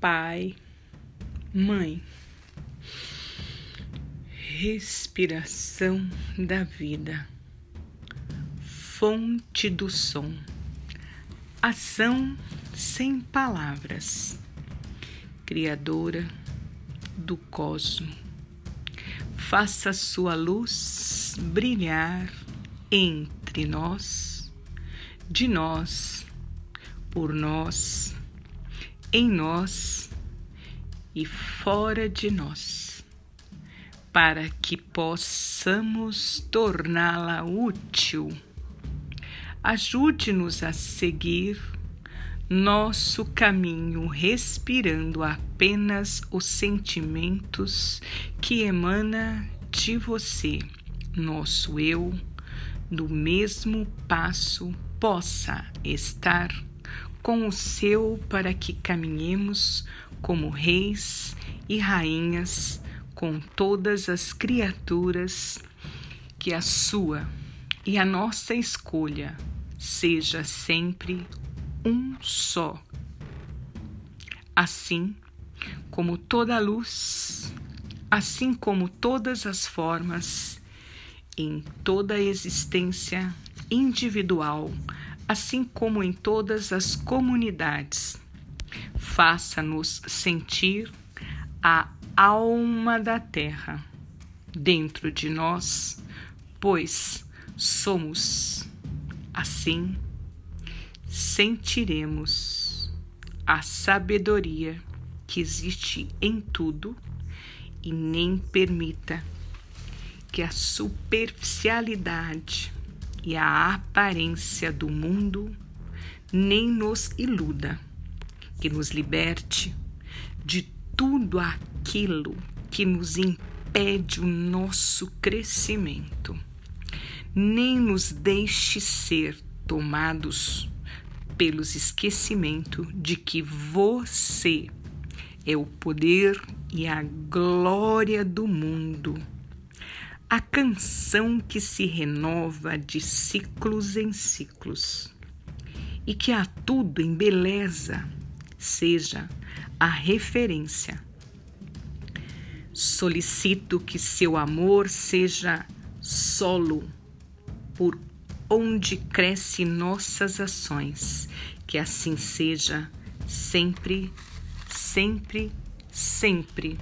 pai, mãe. Respiração da vida, fonte do som, ação sem palavras, Criadora do cosmo. Faça sua luz brilhar entre nós, de nós, por nós em nós e fora de nós, para que possamos torná-la útil. Ajude-nos a seguir nosso caminho, respirando apenas os sentimentos que emana de você, nosso eu, no mesmo passo possa estar com o seu para que caminhemos como reis e rainhas com todas as criaturas, que a sua e a nossa escolha seja sempre um só. Assim como toda luz, assim como todas as formas, em toda a existência individual, assim como em todas as comunidades. Faça-nos sentir a alma da terra dentro de nós, pois somos assim, sentiremos a sabedoria que existe em tudo e nem permita que a superficialidade e a aparência do mundo nem nos iluda, que nos liberte de tudo aquilo que nos impede o nosso crescimento, nem nos deixe ser tomados pelos esquecimento de que você é o poder e a glória do mundo a canção que se renova de ciclos em ciclos e que a tudo em beleza seja a referência. Solicito que seu amor seja solo por onde cresce nossas ações, que assim seja sempre, sempre, sempre.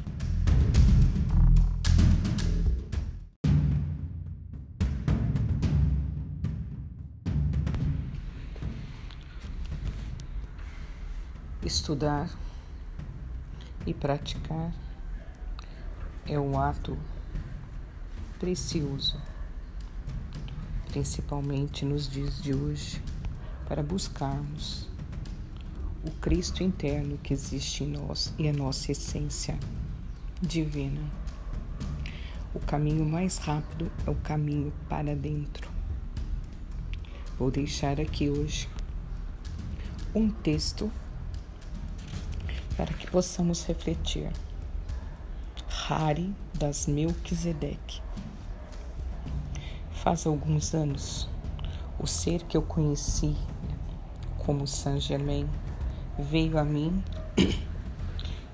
Estudar e praticar é um ato precioso, principalmente nos dias de hoje, para buscarmos o Cristo interno que existe em nós e a nossa essência divina. O caminho mais rápido é o caminho para dentro. Vou deixar aqui hoje um texto para que possamos refletir. Hari das Melquisedeque. Faz alguns anos, o ser que eu conheci como Saint Germain veio a mim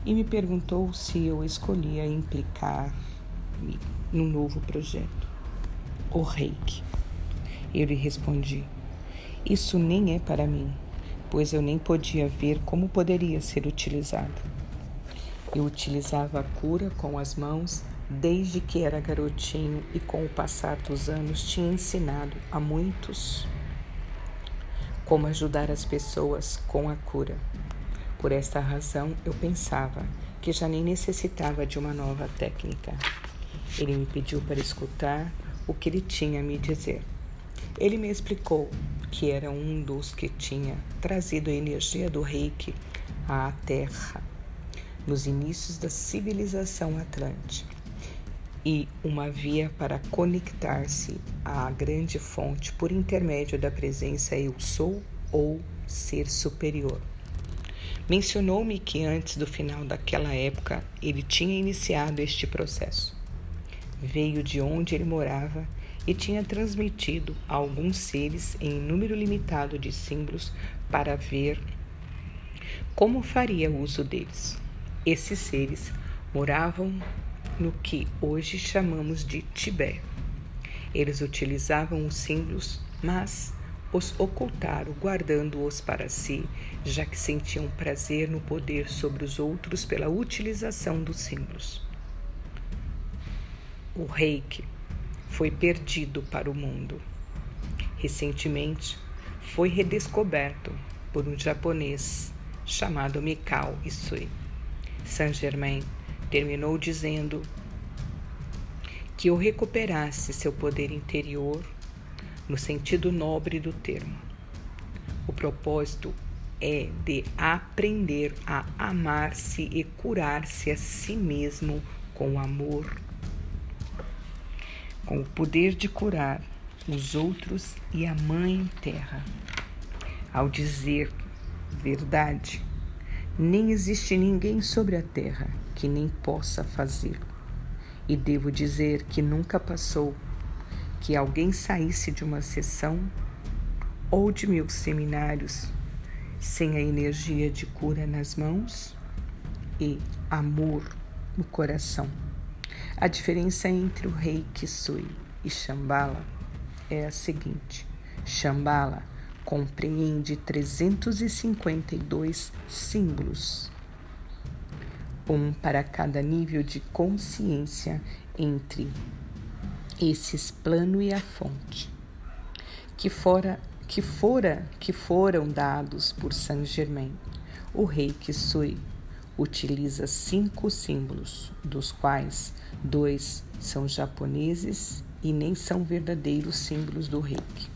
e me perguntou se eu escolhia implicar-me num novo projeto, o Reiki. Eu lhe respondi: Isso nem é para mim pois eu nem podia ver como poderia ser utilizado. Eu utilizava a cura com as mãos desde que era garotinho e com o passar dos anos tinha ensinado a muitos como ajudar as pessoas com a cura. Por esta razão, eu pensava que já nem necessitava de uma nova técnica. Ele me pediu para escutar o que ele tinha a me dizer. Ele me explicou que era um dos que tinha trazido a energia do reiki à Terra nos inícios da civilização atlântica e uma via para conectar-se à grande fonte por intermédio da presença eu sou ou ser superior. Mencionou-me que antes do final daquela época ele tinha iniciado este processo. Veio de onde ele morava e tinha transmitido a alguns seres em número limitado de símbolos para ver Como faria uso deles? Esses seres moravam no que hoje chamamos de Tibete. Eles utilizavam os símbolos, mas os ocultaram, guardando-os para si, já que sentiam prazer no poder sobre os outros pela utilização dos símbolos. O reiki foi perdido para o mundo. Recentemente, foi redescoberto por um japonês chamado Mikao Isui. Saint Germain terminou dizendo que o recuperasse seu poder interior no sentido nobre do termo. O propósito é de aprender a amar-se e curar-se a si mesmo com amor, com o poder de curar os outros e a Mãe Terra. Ao dizer verdade, nem existe ninguém sobre a terra que nem possa fazê-lo. E devo dizer que nunca passou que alguém saísse de uma sessão ou de meus seminários sem a energia de cura nas mãos e amor no coração. A diferença entre o rei Kisui e Shambhala é a seguinte: Shambhala compreende 352 símbolos, um para cada nível de consciência entre esses plano e a fonte, que fora que fora que foram dados por Saint Germain. O rei Kisui utiliza cinco símbolos, dos quais dois são japoneses e nem são verdadeiros símbolos do reiki.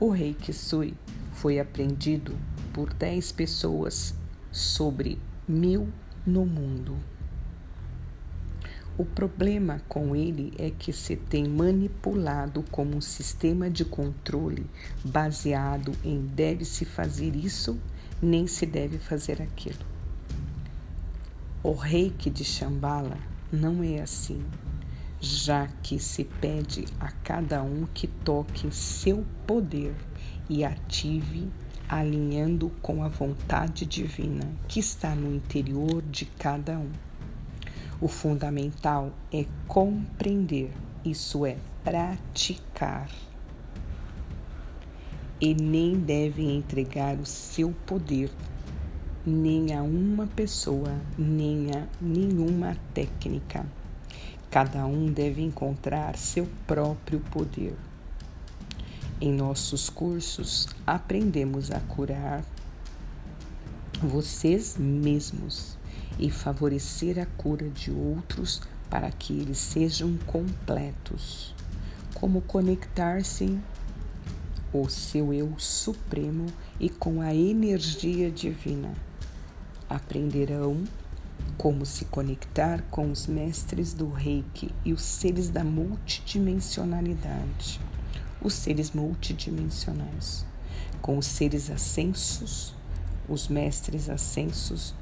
O rei Kisui foi aprendido por dez pessoas sobre mil no mundo. O problema com ele é que se tem manipulado como um sistema de controle baseado em deve-se fazer isso, nem se deve fazer aquilo. O reiki de Shambhala não é assim já que se pede a cada um que toque seu poder e ative alinhando com a vontade divina que está no interior de cada um. O fundamental é compreender, isso é, praticar. E nem deve entregar o seu poder nem a uma pessoa, nem a nenhuma técnica Cada um deve encontrar seu próprio poder. Em nossos cursos, aprendemos a curar vocês mesmos e favorecer a cura de outros para que eles sejam completos. Como conectar-se o seu eu supremo e com a energia divina. Aprenderão como se conectar com os mestres do reiki e os seres da multidimensionalidade, os seres multidimensionais, com os seres ascensos, os mestres ascensos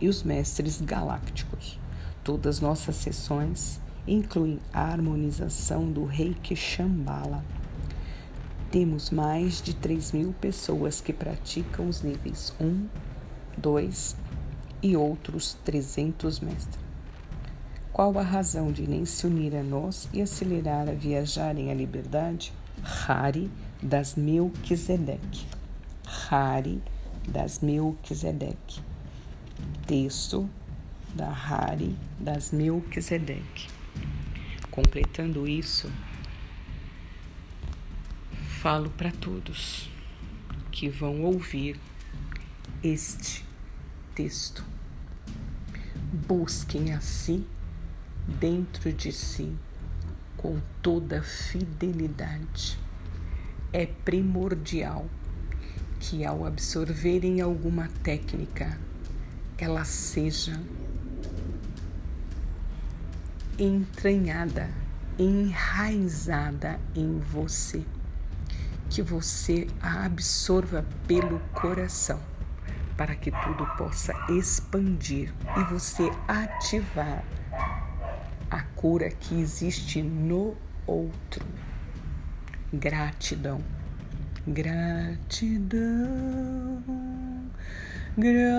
e os mestres galácticos. Todas nossas sessões incluem a harmonização do reiki Shambhala. Temos mais de 3 mil pessoas que praticam os níveis 1, 2 e outros trezentos mestres. Qual a razão de nem se unir a nós e acelerar a viajarem à liberdade? Hari das Melquisedeque. Hari das Melquisedeque. Texto da Hari das Melquisedeque. Completando isso, falo para todos que vão ouvir este texto. Busquem a si, dentro de si, com toda fidelidade. É primordial que, ao absorverem alguma técnica, ela seja entranhada, enraizada em você, que você a absorva pelo coração para que tudo possa expandir e você ativar a cura que existe no outro. Gratidão, gratidão, gratidão,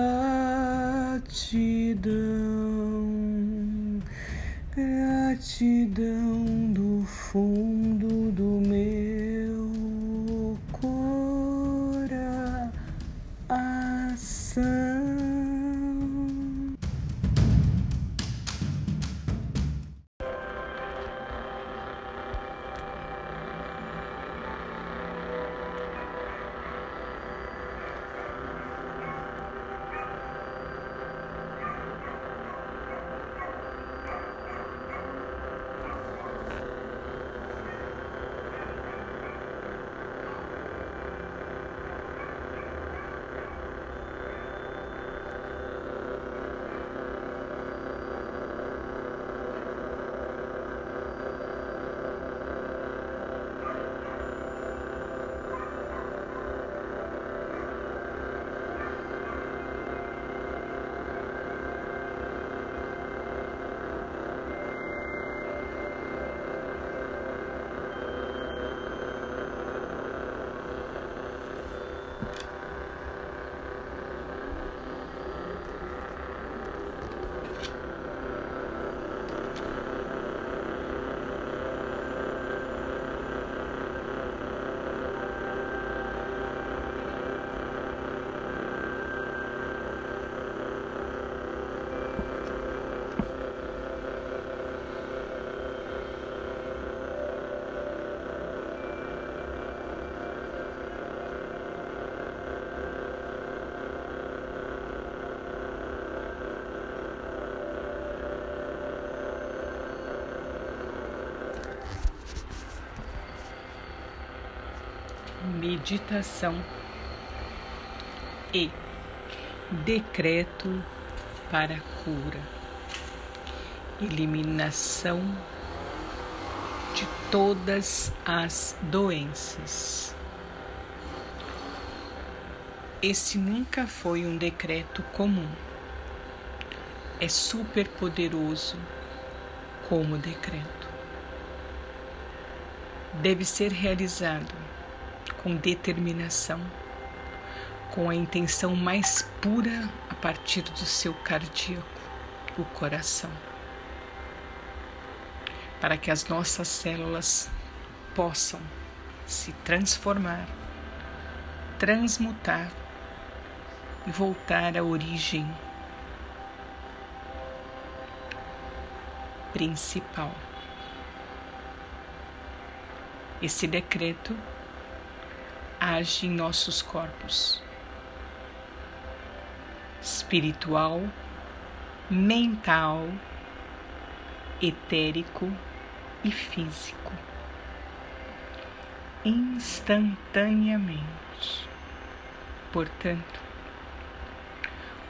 gratidão do fundo do meu meditação e decreto para cura, eliminação de todas as doenças. Esse nunca foi um decreto comum. É super poderoso como decreto. Deve ser realizado com determinação, com a intenção mais pura a partir do seu cardíaco, o coração, para que as nossas células possam se transformar, transmutar e voltar à origem principal. Esse decreto age em nossos corpos espiritual, mental, etérico e físico instantaneamente. Portanto,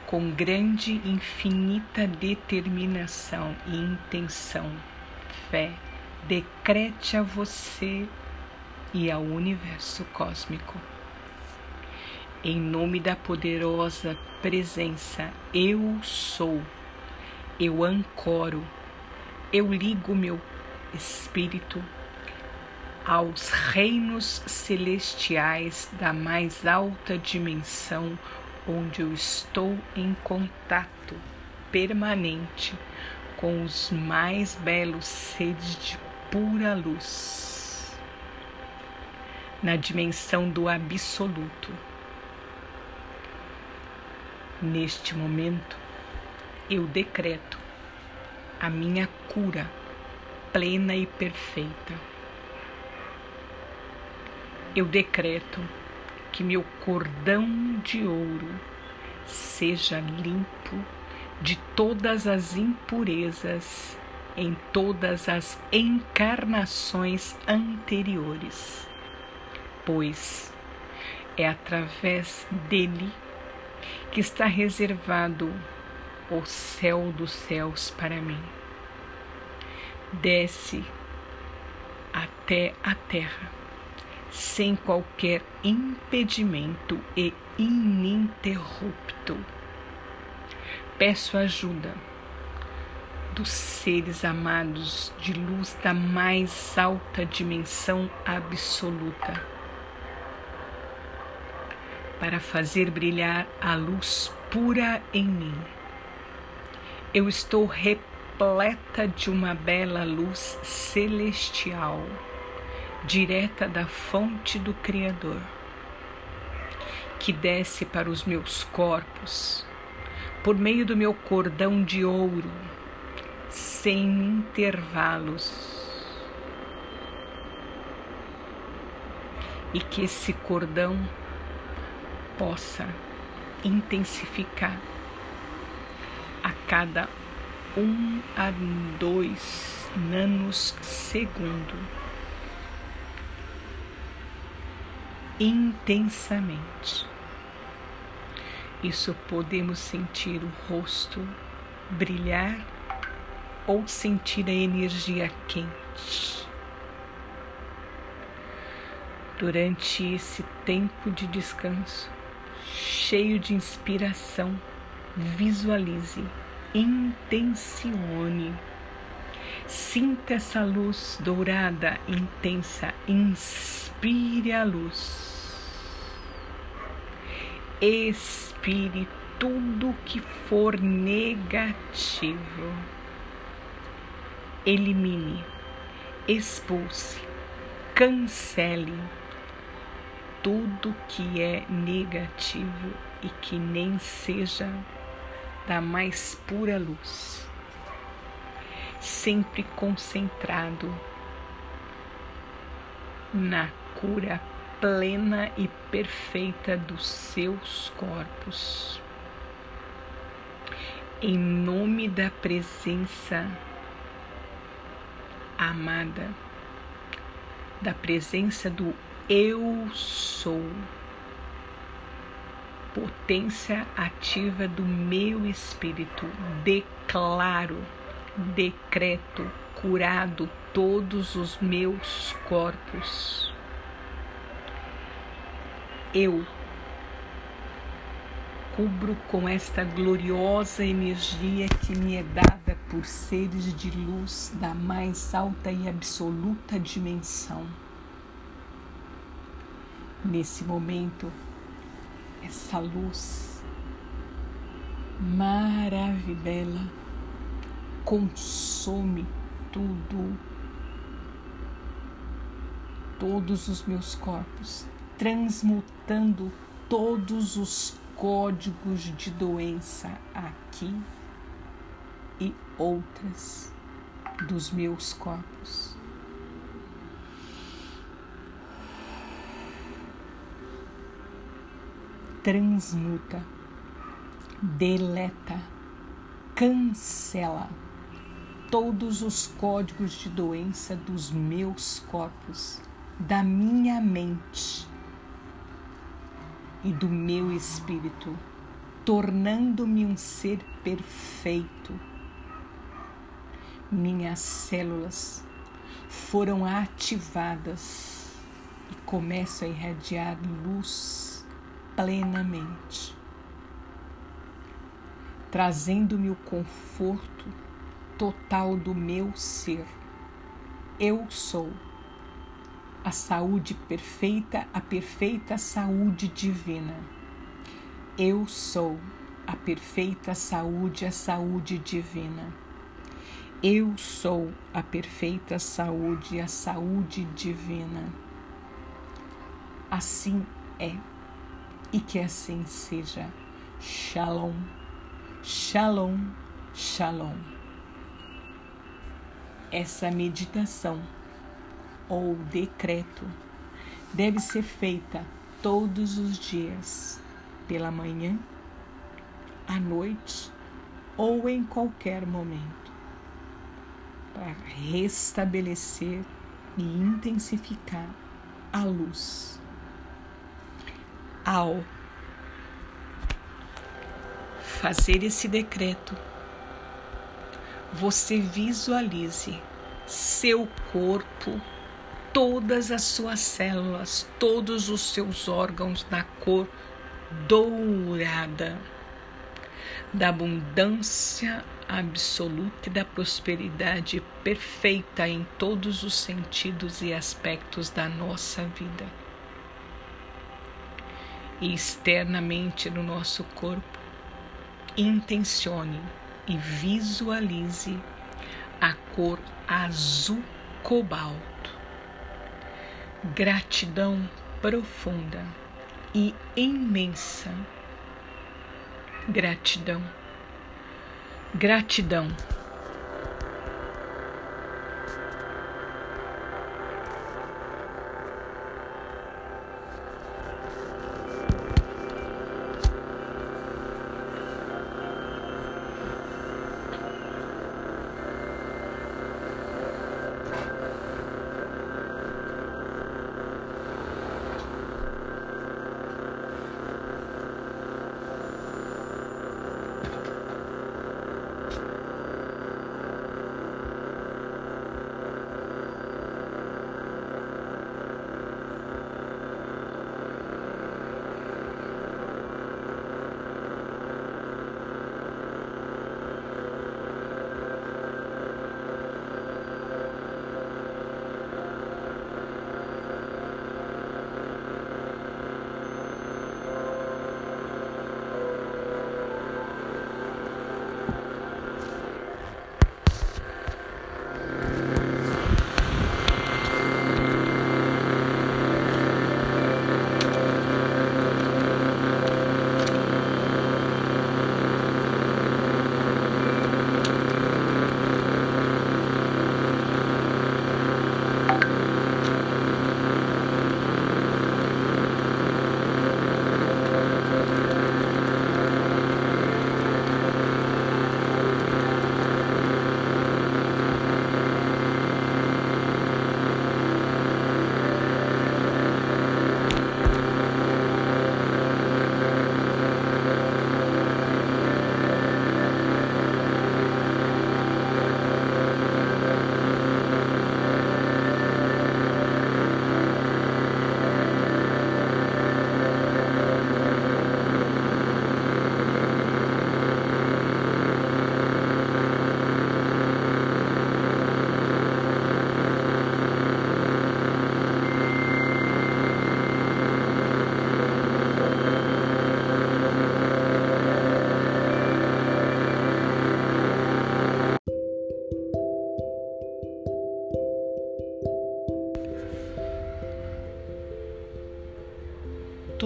com grande infinita determinação e intenção, fé, decrete a você e ao universo cósmico. Em nome da poderosa presença Eu sou, eu ancoro, eu ligo meu espírito aos reinos celestiais da mais alta dimensão, onde eu estou em contato permanente com os mais belos seres de pura luz na dimensão do absoluto. Neste momento, eu decreto a minha cura plena e perfeita. Eu decreto que meu cordão de ouro seja limpo de todas as impurezas em todas as encarnações anteriores pois é através dele que está reservado o céu dos céus para mim. Desce até a terra, sem qualquer impedimento e ininterrupto. Peço ajuda dos seres amados de luz da mais alta dimensão absoluta para fazer brilhar a luz pura em mim. Eu estou repleta de uma bela luz celestial, direta da fonte do Criador, que desce para os meus corpos por meio do meu cordão de ouro, sem intervalos. E que esse cordão possa intensificar a cada um a dois nanos segundo intensamente. Isso podemos sentir o rosto brilhar ou sentir a energia quente. Durante esse tempo de descanso, cheio de inspiração, visualize, intencione. Sinta essa luz dourada, intensa, inspire a luz expire tudo que for negativo. Elimine, expulse, cancele tudo que é negativo e que nem seja da mais pura luz. Sempre concentrado na cura plena e perfeita dos seus corpos. Em nome da presença amada, da presença do Eu Sou, potência ativa do meu espírito, declaro, decreto, curado todos os meus corpos eu cubro com esta gloriosa energia que me é dada por seres de luz da mais alta e absoluta dimensão. Nesse momento, essa luz maravilhosa consome tudo, todos os meus corpos, transmutando todos os códigos de doença aqui e outras dos meus corpos. Transmuta, deleta, cancela todos os códigos de doença dos meus corpos, da minha mente e do meu espírito, tornando-me um ser perfeito. Minhas células foram ativadas e começo a irradiar luz plenamente, trazendo-me o conforto total do meu ser. Eu sou a saúde perfeita, a perfeita saúde divina. Eu sou a perfeita saúde, a saúde divina. Eu sou a perfeita saúde, a saúde divina. Assim é, e que assim seja. Shalom, shalom, shalom. Essa meditação ou decreto deve ser feita todos os dias, pela manhã, à noite ou em qualquer momento, para restabelecer e intensificar a luz. Ao fazer esse decreto, você visualize seu corpo todas as suas células, todos os seus órgãos na cor dourada, da abundância absoluta e da prosperidade perfeita em todos os sentidos e aspectos da nossa vida. E externamente no nosso corpo, intencione e visualize a cor azul cobalto. Gratidão profunda e imensa. Gratidão. Gratidão.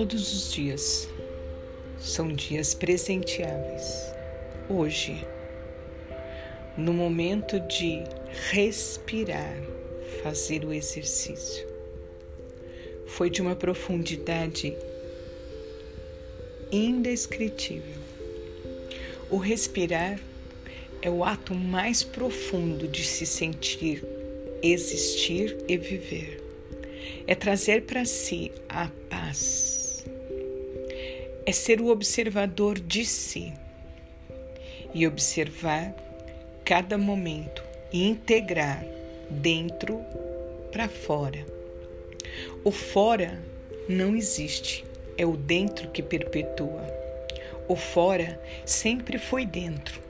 Todos os dias são dias presenteáveis. Hoje, no momento de respirar, fazer o exercício, foi de uma profundidade indescritível. O respirar é o ato mais profundo de se sentir, existir e viver. É trazer para si a paz é ser o observador de si e observar cada momento e integrar dentro para fora. O fora não existe, é o dentro que perpetua. O fora sempre foi dentro.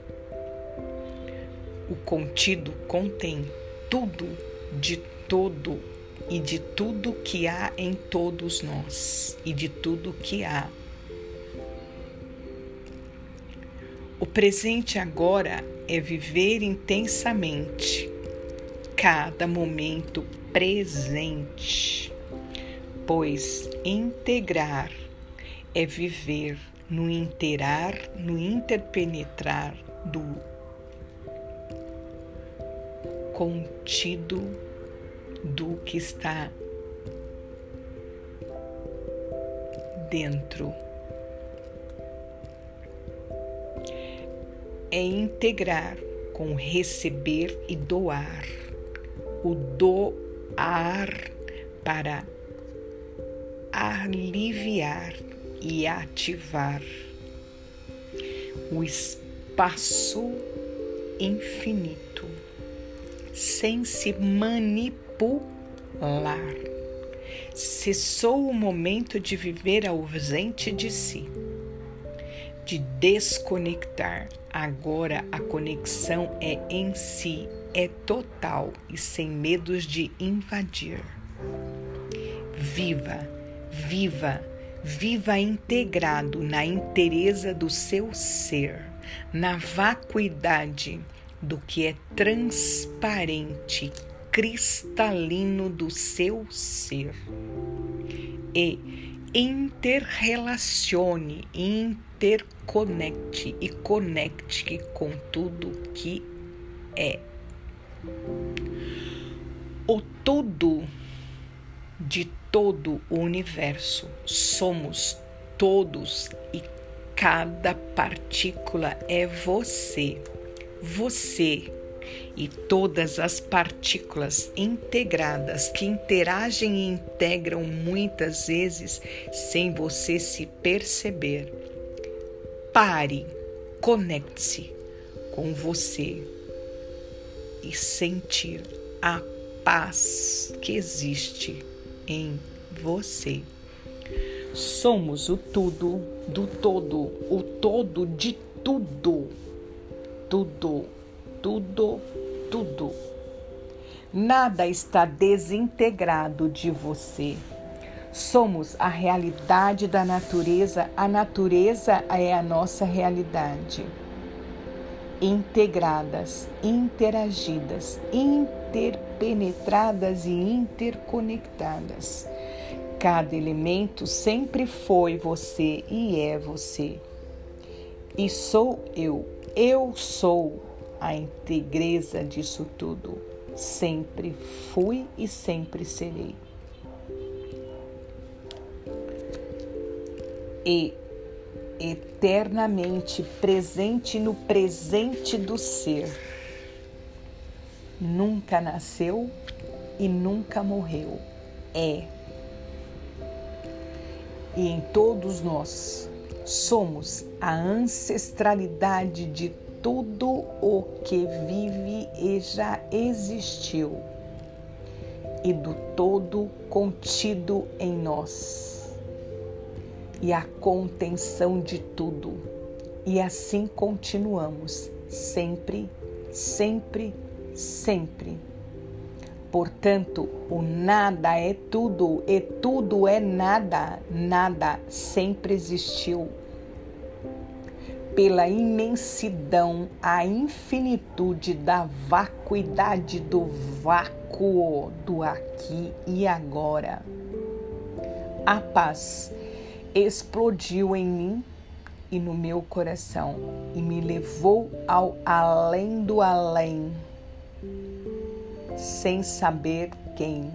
O contido contém tudo de todo e de tudo que há em todos nós e de tudo que há O presente agora é viver intensamente cada momento presente, pois integrar é viver no interar, no interpenetrar do contido do que está dentro. É integrar com receber e doar. O doar para aliviar e ativar o espaço infinito sem se manipular. Cessou o momento de viver ausente de si, de desconectar Agora a conexão é em si, é total e sem medos de invadir. Viva, viva, Viva integrado na inteireza do seu ser, na vacuidade do que é transparente, cristalino do seu ser. E interrelacione, interconecte e conecte com tudo que é. O tudo de todo o universo. Somos todos e cada partícula é você. Você e todas as partículas integradas que interagem e integram muitas vezes sem você se perceber. Pare, conecte-se com você e sentir a paz que existe em você. Somos o tudo do todo, o todo de tudo. Tudo, tudo, tudo. Nada está desintegrado de você. Somos a realidade da natureza, a natureza é a nossa realidade. Integradas, interagidas, interpenetradas e interconectadas. Cada elemento sempre foi você e é você. E sou eu, eu sou a integreza disso tudo. Sempre fui e sempre serei. E eternamente presente no presente do ser. Nunca nasceu e nunca morreu. É. E em todos nós somos a ancestralidade de tudo o que vive e já existiu, e do todo contido em nós, e a contenção de tudo. E assim continuamos, sempre, sempre, sempre. Portanto, o nada é tudo e tudo é nada. Nada sempre existiu pela imensidão, a infinitude da vacuidade do vácuo do aqui e agora. A paz explodiu em mim e no meu coração e me levou ao além do além, sem saber quem.